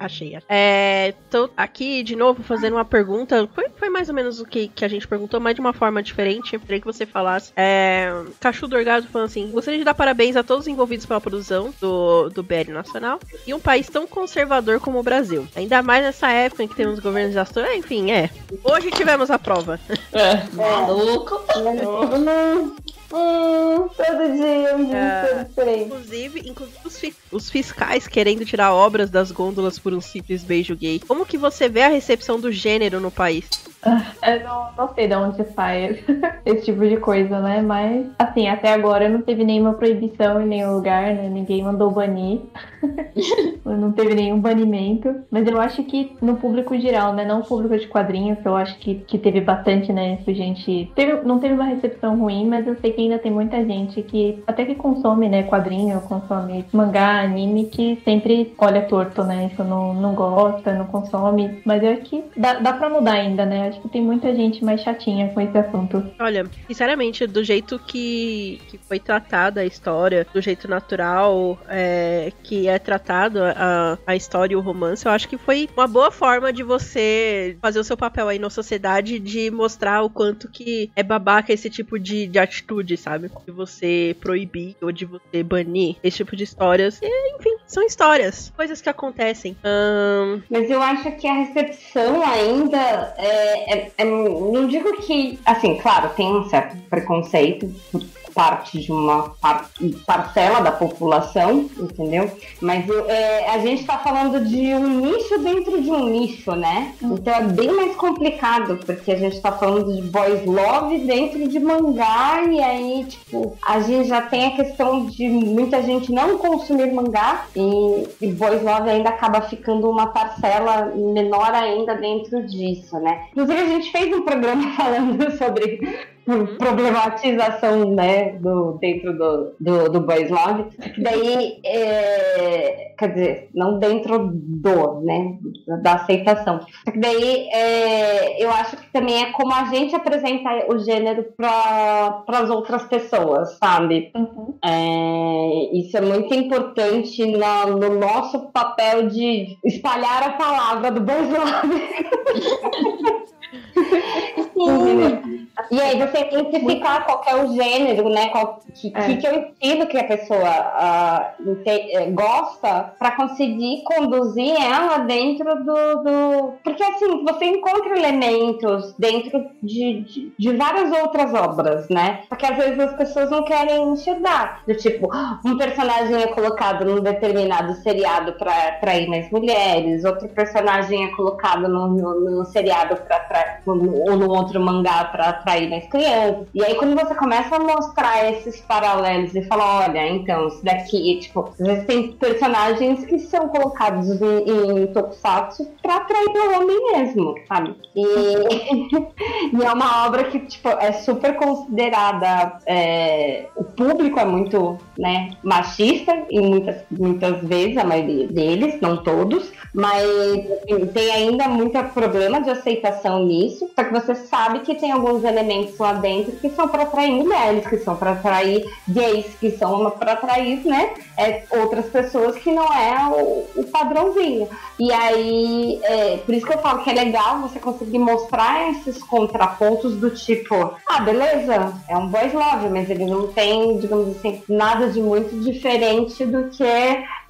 Achei. É, tô aqui de novo fazendo uma pergunta. Foi, foi mais ou menos o que, que a gente perguntou, mas de uma forma diferente. Queria que você falasse. É, Cachu Dorgado falando assim: gostaria de dar parabéns a todos os envolvidos pela produção do, do BL Nacional e um país tão conservador como o Brasil. Ainda mais nessa época em que temos governos astrais. Enfim, é. Hoje tivemos a prova. É. Maluco. Hum, hum, todo dia um dia É. diferente. Inclusive, inclusive os, fi- os fiscais querendo tirar obras das gôndolas por um simples beijo gay. Como que você vê a recepção do gênero no país? (laughs) Eu não, não sei de onde sai (laughs) esse tipo de coisa, né? Mas, assim, até agora não teve nenhuma proibição em nenhum lugar, né? Ninguém mandou banir. (laughs) não teve nenhum banimento. Mas eu acho que no público geral, né? Não o público de quadrinhos, eu acho que, que teve bastante, né? Isso, gente. Teve, não teve uma recepção ruim, mas eu sei que ainda tem muita gente que até que consome, né? Quadrinho, consome mangá, anime, que sempre olha torto, né? Isso não, não gosta, não consome. Mas eu acho que dá, dá pra mudar ainda, né? Acho que tem muita gente mais chatinha com esse assunto. Olha, sinceramente, do jeito que, que foi tratada a história, do jeito natural é, que é tratado a, a história e o romance, eu acho que foi uma boa forma de você fazer o seu papel aí na sociedade de mostrar o quanto que é babaca esse tipo de, de atitude, sabe? De você proibir ou de você banir esse tipo de histórias. E, enfim, são histórias, coisas que acontecem. Mas eu acho que a recepção ainda é, é- é- não digo que, assim, claro, tem um certo preconceito por parte de uma par- parcela da população, entendeu? Mas é, a gente tá falando de um nicho dentro de um nicho, né? Então é bem mais complicado, porque a gente tá falando de boys love dentro de mangá, e aí, tipo, a gente já tem a questão de muita gente não consumir mangá, e, e boys love ainda acaba ficando uma parcela menor ainda dentro disso, né? Inclusive, a gente fez um programa (laughs) falando sobre problematização, né, do, dentro do, do, do Boys Love, que daí, é, quer dizer, não dentro do, né, da aceitação. Só que daí, é, eu acho que também é como a gente apresenta o gênero para as outras pessoas, sabe? É, isso é muito importante na- no nosso papel de espalhar a palavra do Boys Love. (laughs) Sim. E aí você identificar qual é o gênero, né? Qual, que, É. que, que eu ensino que a pessoa eh, gosta para conseguir conduzir ela dentro do, do. Porque assim, você encontra elementos dentro de, de, de várias outras obras, né? Porque às vezes as pessoas não querem enxergar. Do tipo, um personagem é colocado num determinado seriado para atrair mais mulheres, outro personagem é colocado num, num, num seriado para atrair, ou num outro mangá para atrair mais crianças. E aí quando você começa a mostrar esses paralelos e falar, olha, então, isso daqui, tipo, às vezes tem personagens que são colocados em, em tokusatsu para atrair o homem mesmo, sabe? E, (laughs) e é uma obra que, tipo, é super considerada. é, o público é muito, né, machista, e muitas, muitas vezes, a maioria deles, não todos, mas assim, tem ainda muito problema de aceitação nisso. Só que você sabe que tem alguns elementos lá dentro que são para atrair mulheres, que são para atrair gays, que são para atrair, né, é, outras pessoas que não é o, o padrãozinho. E aí, é, por isso que eu falo que é legal você conseguir mostrar esses contrapontos do tipo, ah, beleza, é um boys love, mas ele não tem, digamos assim, nada de muito diferente do que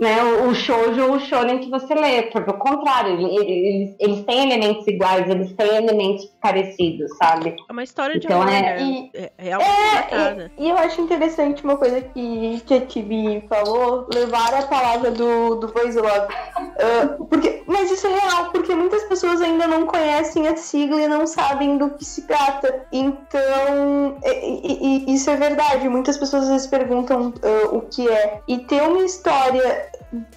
né, o o shoujo ou o shonen que você lê. Pelo contrário, ele- ele- eles, eles têm elementos iguais, eles têm elementos parecidos, sabe? é uma história de Então, amor, é- né? e- É, É, tratada. e, e eu acho interessante uma coisa que, que a Tibi falou, levar a palavra do, do Boys Love. Ah, porque, mas isso é real, porque muitas pessoas ainda não conhecem a sigla e não sabem do que se trata. Então, e- e- isso é verdade. Muitas pessoas às vezes perguntam ah, o que é. E ter uma história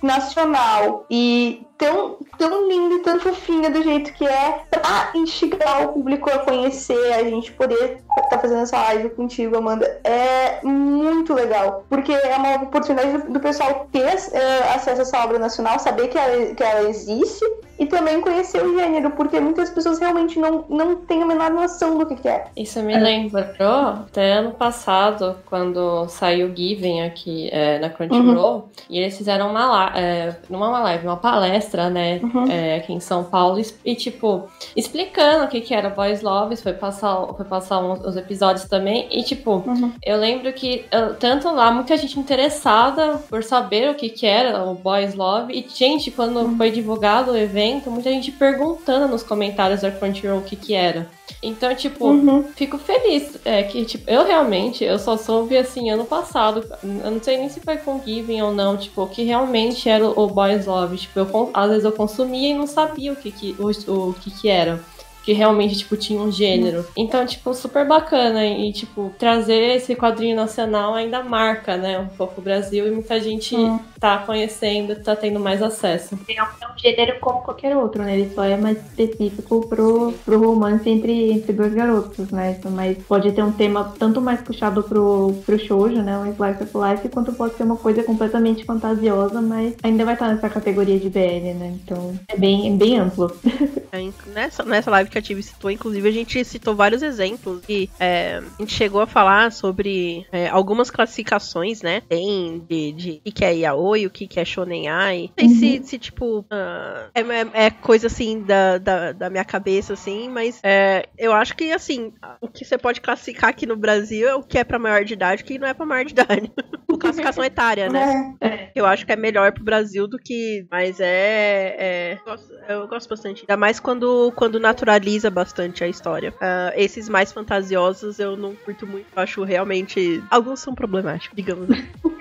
nacional e tão, tão linda e tão fofinha do jeito que é pra instigar o público a conhecer, a gente poder estar fazendo essa live contigo, Amanda, é muito legal. Porque é uma oportunidade do, do pessoal ter eh, acesso a essa obra nacional, saber que ela, que ela existe e também conhecer o gênero, porque muitas pessoas realmente não, não têm a menor noção do que, que é. Isso me lembrou até ano passado, quando saiu Given aqui é, na Crunchyroll, e eles fizeram uma é, não uma live, uma palestra, né, é, aqui em São Paulo, e tipo, explicando o que que era Boys Loves, foi passar, foi passar uns, os episódios também, e tipo, eu lembro que eu- tanto lá, muita gente interessada por saber o que que era o Boys Love, e gente, quando foi divulgado o evento, muita gente perguntando nos comentários da Crunchyroll o que que era. Então, tipo, fico feliz. É que, tipo, eu realmente, eu só soube assim ano passado. Eu não sei nem se foi com Given ou não, tipo, que realmente era o Boys Love. Tipo, eu, às vezes eu consumia e não sabia o que que, o, o que, que era. Que realmente, tipo, tinha um gênero. Então, tipo, super bacana. E, tipo, trazer esse quadrinho nacional ainda marca, né, um pouco o Brasil e muita gente Hum. tá conhecendo, tá tendo mais acesso. É um, é um gênero como qualquer outro, né? Ele só é mais específico pro, pro romance entre, entre dois garotos, né? Então, mas pode ter um tema tanto mais puxado pro, pro shoujo, né? Um slice of life, quanto pode ser uma coisa completamente fantasiosa, mas ainda vai estar nessa categoria de BL, né? Então é bem, é bem amplo. (laughs) É, Nessa, nessa live que a Tive citou, inclusive, a gente citou vários exemplos e é, a gente chegou a falar sobre é, algumas classificações, né? Tem de, de o que é yaoi, o que é shonen ai. Não sei se, se, tipo, ah, é, é- coisa, assim, da, da, da minha cabeça, assim, mas é, eu acho que, assim, o que você pode classificar aqui no Brasil é o que é pra maior de idade e o que não é pra maior de idade. (laughs) Por (laughs) classificação etária, né? É. Eu acho que é melhor pro Brasil do que. Mas é. é- eu, gosto, eu gosto bastante. Ainda mais quando, quando naturaliza bastante a história. Ah, esses mais fantasiosos eu não curto muito. Eu acho realmente. Alguns são problemáticos, digamos. assim. (laughs)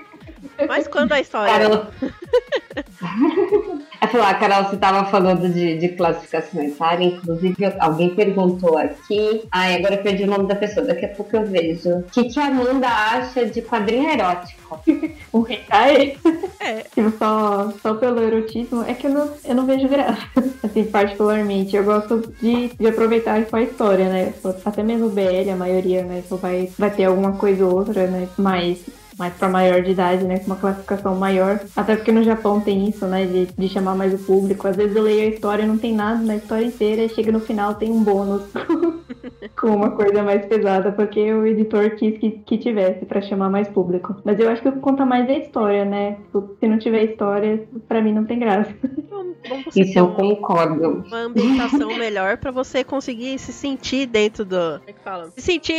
Mas quando a história. Carol. (laughs) Falar, Carol, você estava falando de, de classificação etária, inclusive alguém perguntou aqui. Ai, agora eu perdi o nome da pessoa, daqui a pouco eu vejo. O que, que a Amanda acha de quadrinho erótico? (laughs) O hentai, É. tipo, só, só pelo erotismo, é que eu não, eu não vejo graça. (laughs) Assim, particularmente. Eu gosto de, de aproveitar só a história, né? Até mesmo o BL, a maioria, né? Só vai, vai ter alguma coisa ou outra, né? Mas mais para maior de idade, né? Com uma classificação maior. Até porque no Japão tem isso, né? De, de chamar mais o público. Às vezes eu leio a história e não tem nada na história inteira, e chega no final tem um bônus (laughs) com uma coisa mais pesada, porque o editor quis que, que tivesse para chamar mais público. Mas eu acho que o que conta mais é a história, né? Se não tiver história, para mim não tem graça. Então, Isso eu um- concordo. uma ambientação melhor pra você conseguir se sentir dentro do. Como é que fala? Se sentir.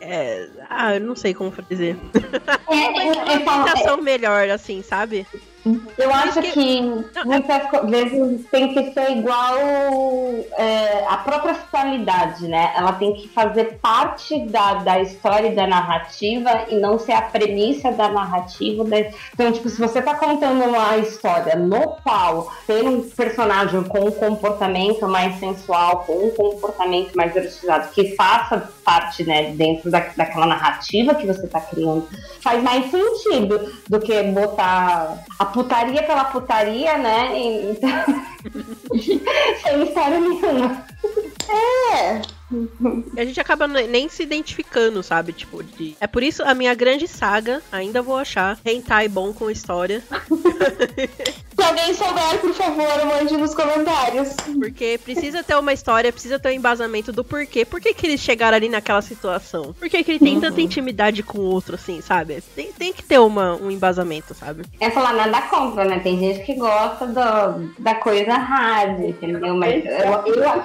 é, ah, eu não sei como dizer. (laughs) É, é, Uma é, ambientação melhor, assim, sabe? Eu acho que- que Não, muitas co- vezes tem que ser igual é, a própria sexualidade, né? Ela tem que fazer parte da, da história e da narrativa e não ser a premissa da narrativa. né? Então, tipo, se você tá contando uma história no qual tem um personagem com um comportamento mais sensual, com um comportamento mais erotizado, que faça parte, né, dentro da, daquela narrativa que você tá criando, faz mais sentido do que botar a putaria pela putaria, né? Então, (laughs) sem história nenhuma. E a gente acaba ne- nem se identificando, sabe? Tipo, de... É por isso a minha grande saga, ainda vou achar, hentai bom com história. (laughs) Se alguém souber, por favor, mande nos comentários. Porque precisa ter uma história, precisa ter um embasamento do porquê. Por que, que eles chegaram ali naquela situação? Por que, que ele tem tanta intimidade com o outro, assim, sabe? Tem, tem que ter uma, um embasamento, sabe? É falar nada contra, né? Tem gente que gosta do, da coisa hard, entendeu? Mas eu, eu,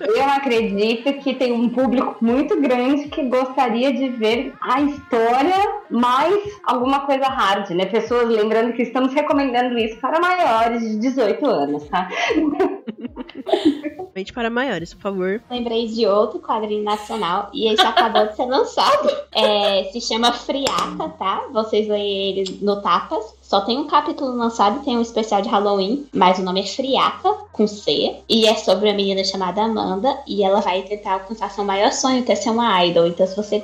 eu (laughs) acredito que tem um público muito grande que gostaria de ver a história mais alguma coisa hard, né? Pessoas lembrando que estamos recomendando isso para maiores de 18 anos, tá? Mente para maiores, por favor. Lembrei de outro quadrinho nacional e esse acabou de ser lançado. É, se chama Friata, tá? Vocês leem ele no Tapas. Só tem um capítulo lançado, tem um especial de Halloween, mas o nome é Friata, com C. E é sobre uma menina chamada Amanda. E ela vai tentar alcançar seu maior sonho, que é ser uma idol. Então, se você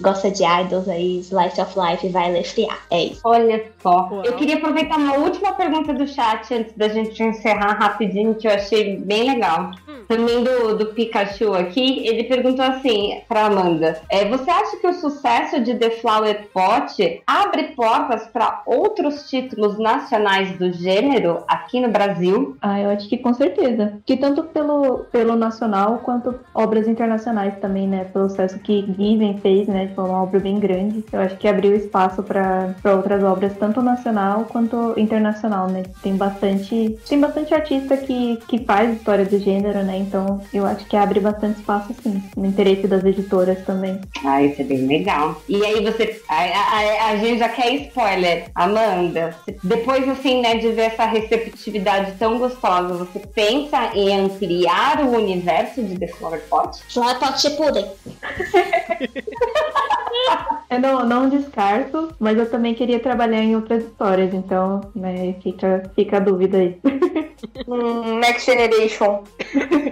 gosta, de idols aí, Slice of Life, vai ler Friata. É isso. Olha só. Eu queria aproveitar uma última pergunta do chat antes da gente encerrar rapidinho, que eu achei bem legal. Também do, do Pikachu aqui, ele perguntou assim pra Amanda: é, Você acha que o sucesso de The Flower Pot abre portas para outros títulos nacionais do gênero aqui no Brasil? Ah, eu acho que com certeza. Que tanto pelo, pelo nacional quanto obras internacionais também, né? Pelo sucesso que Given fez, né? Foi uma obra bem grande. Eu acho que abriu espaço para outras obras, tanto nacional quanto internacional, né? Tem bastante, tem bastante artista que, que faz história do gênero, né? Então eu acho que abre bastante espaço, sim, no interesse das editoras também. Ah, isso é bem legal. E aí você. A, a- a gente já quer spoiler. Amanda, depois assim, né, de ver essa receptividade tão gostosa, você pensa em ampliar o universo de The Flower Pot? Flower Pot Shippuden. (laughs) (laughs) Eu não, não descarto, mas eu também queria trabalhar em outras histórias, então, né, fica, fica a dúvida aí. (laughs) Hum, Next Generation.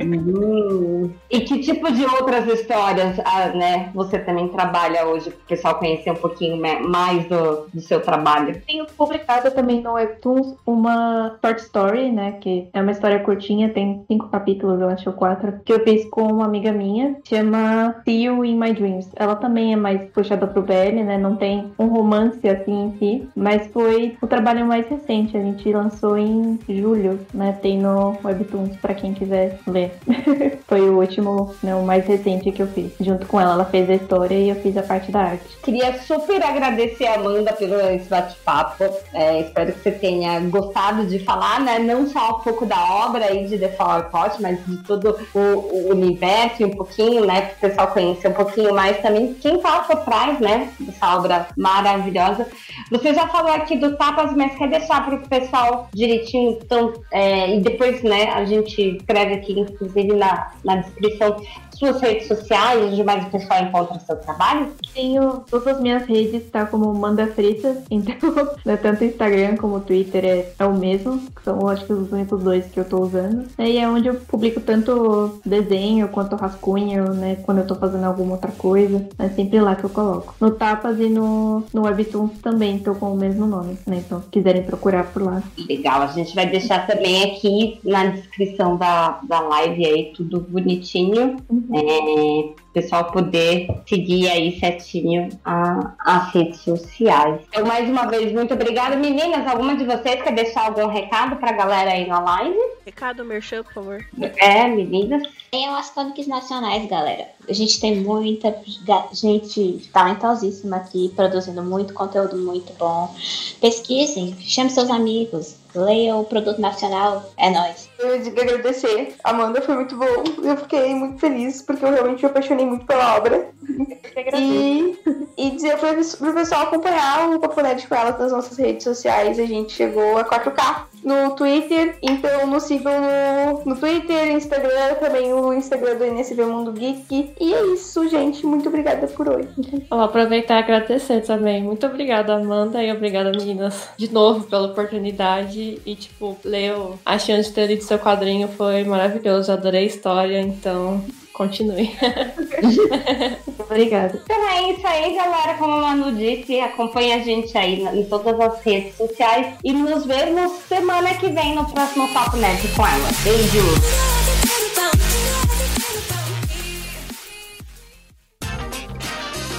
Hum. E que tipo de outras histórias ah, né, você também trabalha hoje, para o pessoal conhecer um pouquinho mais do, do seu trabalho? Tenho publicado também no Webtoons uma short story, né? Que é uma história curtinha, tem cinco capítulos, eu acho, ou quatro, que eu fiz com uma amiga minha, chama See You in My Dreams. Ela também é mais puxada pro BL, né? Não tem um romance assim em si, mas foi o trabalho mais recente. A gente lançou em julho, né? Tem no Webtoons para quem quiser ler. (laughs) foi o último, né? O mais recente que eu fiz. Junto com ela, ela fez a história e eu fiz a parte da arte. Queria super agradecer a Amanda pelo esse bate-papo. É, espero que você tenha gostado de falar, né? Não só um pouco da obra aí de The Flower Pot, mas de todo o, o universo e um pouquinho, né? Para o pessoal conhecer um pouquinho mais também quem tá trás, né? Dessa obra maravilhosa. Você já falou aqui do Tapas, mas quer deixar para o pessoal direitinho, então, é, e depois, né, a gente escreve aqui, inclusive, na, na descrição suas redes sociais, onde mais o pessoal encontra o seu trabalho? Tenho todas as minhas redes, tá como Manda Fritas, (laughs) então né, tanto Instagram como Twitter é, é o mesmo, que são acho que os únicos dois que eu tô usando. E é onde eu publico tanto desenho quanto rascunho, né, quando eu tô fazendo alguma outra coisa, é sempre lá que eu coloco. No Tapas e no, no Webtoons também tô com o mesmo nome, né, então se quiserem procurar por lá. Legal, a gente vai deixar também aqui na descrição da, da live aí tudo bonitinho. Uhum. É, pessoal poder seguir aí certinho a, as redes sociais. Eu mais uma vez, muito obrigada. Meninas, alguma de vocês quer deixar algum recado pra galera aí na live? Recado, merchan, por favor. É, meninas. Tem as comics nacionais, galera. A gente tem muita gente talentosíssima aqui, produzindo muito conteúdo muito bom. Pesquisem, chame seus amigos, leia o produto nacional, é nóis. Eu digo agradecer. Amanda, foi muito bom. Eu fiquei muito feliz, porque eu realmente me apaixonei muito pela obra. E, e dizer pro, pro pessoal acompanhar o Papo Nerd com elas nas nossas redes sociais. A gente chegou a 4K no Twitter, então nos sigam no, no Twitter, Instagram, também o Instagram do NSV Mundo Geek. E é isso, gente. Muito obrigada por hoje. Vou aproveitar e agradecer também. Muito obrigada, Amanda, e obrigada, meninas, de novo pela oportunidade. E, tipo, leu a chance de ter lido seu quadrinho foi maravilhoso. Adorei a história, então continue. (laughs) Obrigada. Então é isso aí, galera. Como a Manu disse, acompanhe a gente aí em todas as redes sociais e nos vemos semana que vem no próximo Papo Nerd com ela. Beijos!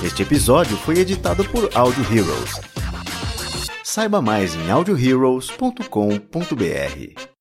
Este episódio foi editado por Audio Heroes. Saiba mais em audioheroes.com.br.